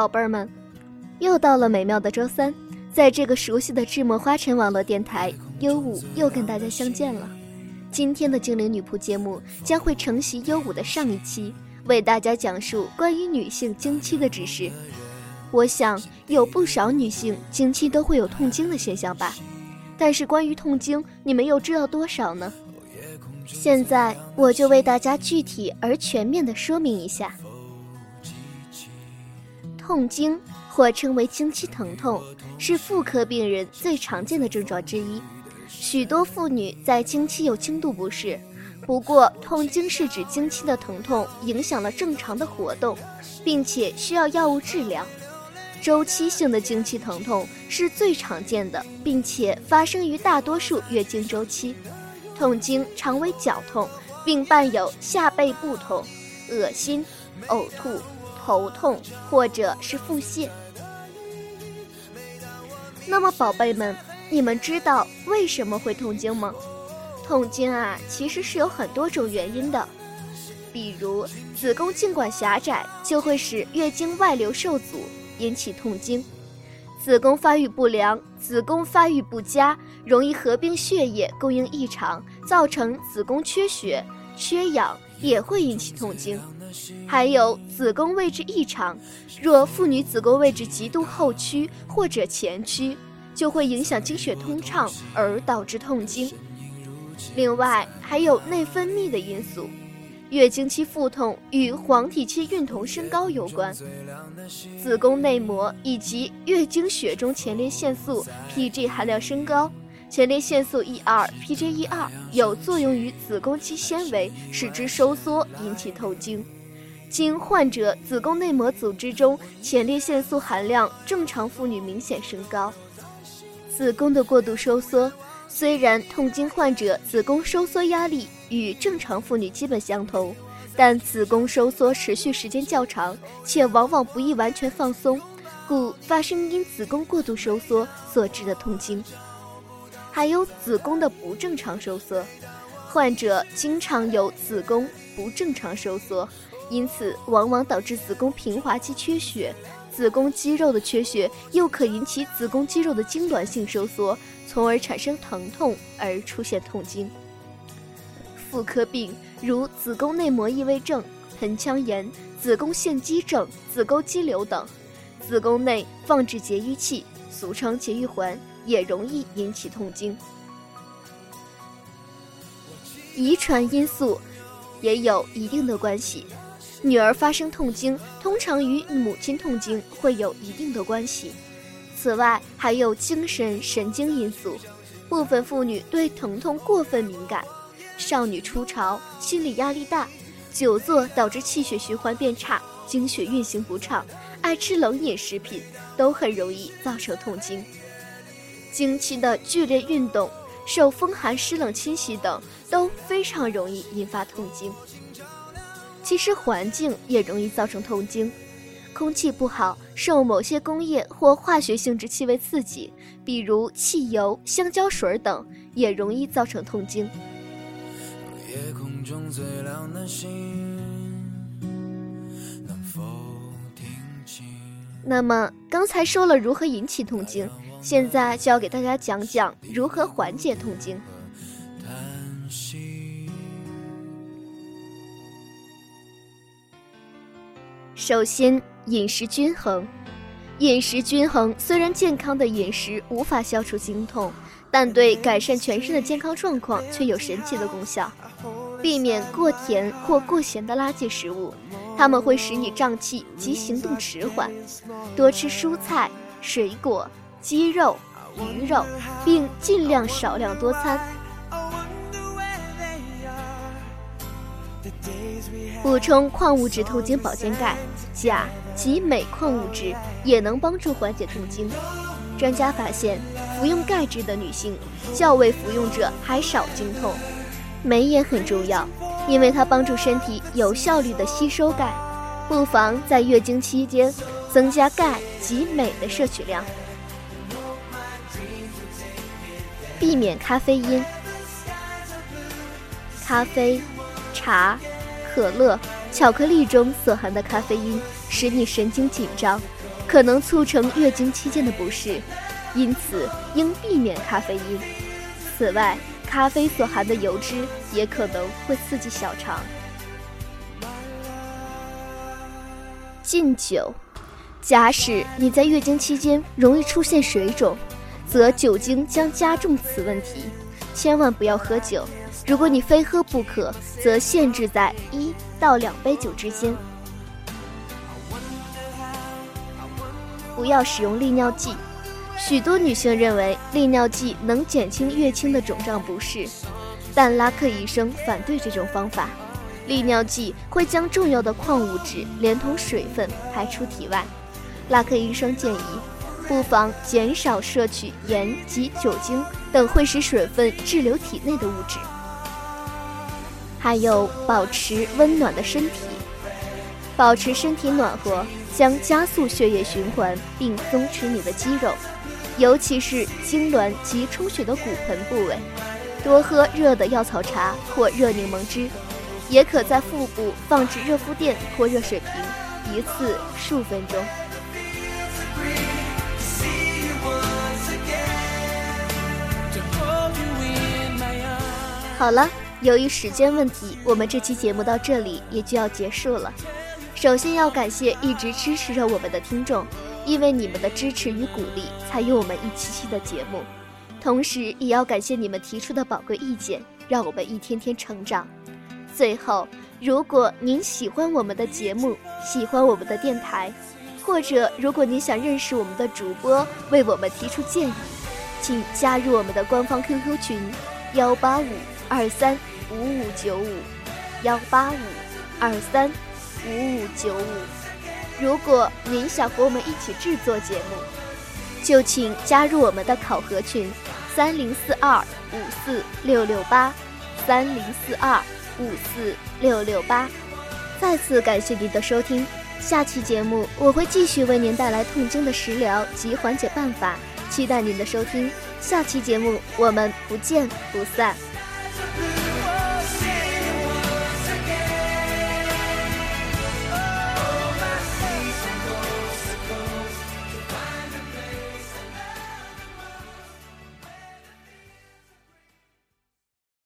宝贝儿们，又到了美妙的周三，在这个熟悉的智墨花城网络电台，优五又跟大家相见了。今天的精灵女仆节目将会承袭优五的上一期，为大家讲述关于女性经期的知识。我想有不少女性经期都会有痛经的现象吧，但是关于痛经，你们又知道多少呢？现在我就为大家具体而全面的说明一下。痛经或称为经期疼痛，是妇科病人最常见的症状之一。许多妇女在经期有轻度不适，不过痛经是指经期的疼痛影响了正常的活动，并且需要药物治疗。周期性的经期疼痛是最常见的，并且发生于大多数月经周期。痛经常为绞痛，并伴有下背部痛、恶心、呕吐。头痛或者是腹泻。那么，宝贝们，你们知道为什么会痛经吗？痛经啊，其实是有很多种原因的，比如子宫颈管狭窄就会使月经外流受阻，引起痛经；子宫发育不良、子宫发育不佳，容易合并血液供应异常，造成子宫缺血、缺氧，也会引起痛经。还有子宫位置异常，若妇女子宫位置极度后屈或者前屈，就会影响经血通畅而导致痛经。另外还有内分泌的因素，月经期腹痛与黄体期孕酮升高有关，子宫内膜以及月经血中前列腺素 （PG） 含量升高，前列腺素 E2、PGE2 有作用于子宫肌纤维，使之收缩，引起痛经。经患者子宫内膜组织中前列腺素含量正常妇女明显升高，子宫的过度收缩，虽然痛经患者子宫收缩压力与正常妇女基本相同，但子宫收缩持续时间较长，且往往不易完全放松，故发生因子宫过度收缩所致的痛经。还有子宫的不正常收缩，患者经常有子宫不正常收缩。因此，往往导致子宫平滑肌缺血，子宫肌肉的缺血又可引起子宫肌肉的痉挛性收缩，从而产生疼痛而出现痛经。妇科病如子宫内膜异位症、盆腔炎、子宫腺肌症、子宫肌瘤等，子宫内放置节育器，俗称节育环，也容易引起痛经。遗传因素也有一定的关系。女儿发生痛经，通常与母亲痛经会有一定的关系。此外，还有精神神经因素，部分妇女对疼痛过分敏感，少女初潮、心理压力大、久坐导致气血循环变差、经血运行不畅、爱吃冷饮食品，都很容易造成痛经。经期的剧烈运动、受风寒湿冷侵袭等，都非常容易引发痛经。其实环境也容易造成痛经，空气不好，受某些工业或化学性质气味刺激，比如汽油、香蕉水等，也容易造成痛经。那么刚才说了如何引起痛经，现在就要给大家讲讲如何缓解痛经。首先，饮食均衡。饮食均衡虽然健康的饮食无法消除经痛，但对改善全身的健康状况却有神奇的功效。避免过甜或过咸的垃圾食物，它们会使你胀气及行动迟缓。多吃蔬菜、水果、鸡肉、鱼肉，并尽量少量多餐。补充矿物质透经保健钙、钾及镁矿物质也能帮助缓解痛经。专家发现，服用钙质的女性较为服用者还少经痛。镁也很重要，因为它帮助身体有效率的吸收钙。不妨在月经期间增加钙及镁的摄取量。避免咖啡因，咖啡、茶。可乐、巧克力中所含的咖啡因使你神经紧张，可能促成月经期间的不适，因此应避免咖啡因。此外，咖啡所含的油脂也可能会刺激小肠。禁酒，假使你在月经期间容易出现水肿，则酒精将加重此问题，千万不要喝酒。如果你非喝不可，则限制在一到两杯酒之间。不要使用利尿剂。许多女性认为利尿剂能减轻月经的肿胀不适，但拉克医生反对这种方法。利尿剂会将重要的矿物质连同水分排出体外。拉克医生建议，不妨减少摄取盐及酒精等会使水分滞留体内的物质。还有，保持温暖的身体，保持身体暖和。将加速血液循环并松弛你的肌肉，尤其是痉挛及充血的骨盆部位。多喝热的药草茶或热柠檬汁，也可在腹部放置热敷垫或热水瓶，一次数分钟。好了，由于时间问题，我们这期节目到这里也就要结束了。首先要感谢一直支持着我们的听众，因为你们的支持与鼓励，才有我们一期期的节目。同时，也要感谢你们提出的宝贵意见，让我们一天天成长。最后，如果您喜欢我们的节目，喜欢我们的电台，或者如果您想认识我们的主播，为我们提出建议，请加入我们的官方 QQ 群：幺八五二三五五九五，幺八五二三。五五九五，如果您想和我们一起制作节目，就请加入我们的考核群：三零四二五四六六八，三零四二五四六六八。再次感谢您的收听，下期节目我会继续为您带来痛经的食疗及缓解办法，期待您的收听。下期节目我们不见不散。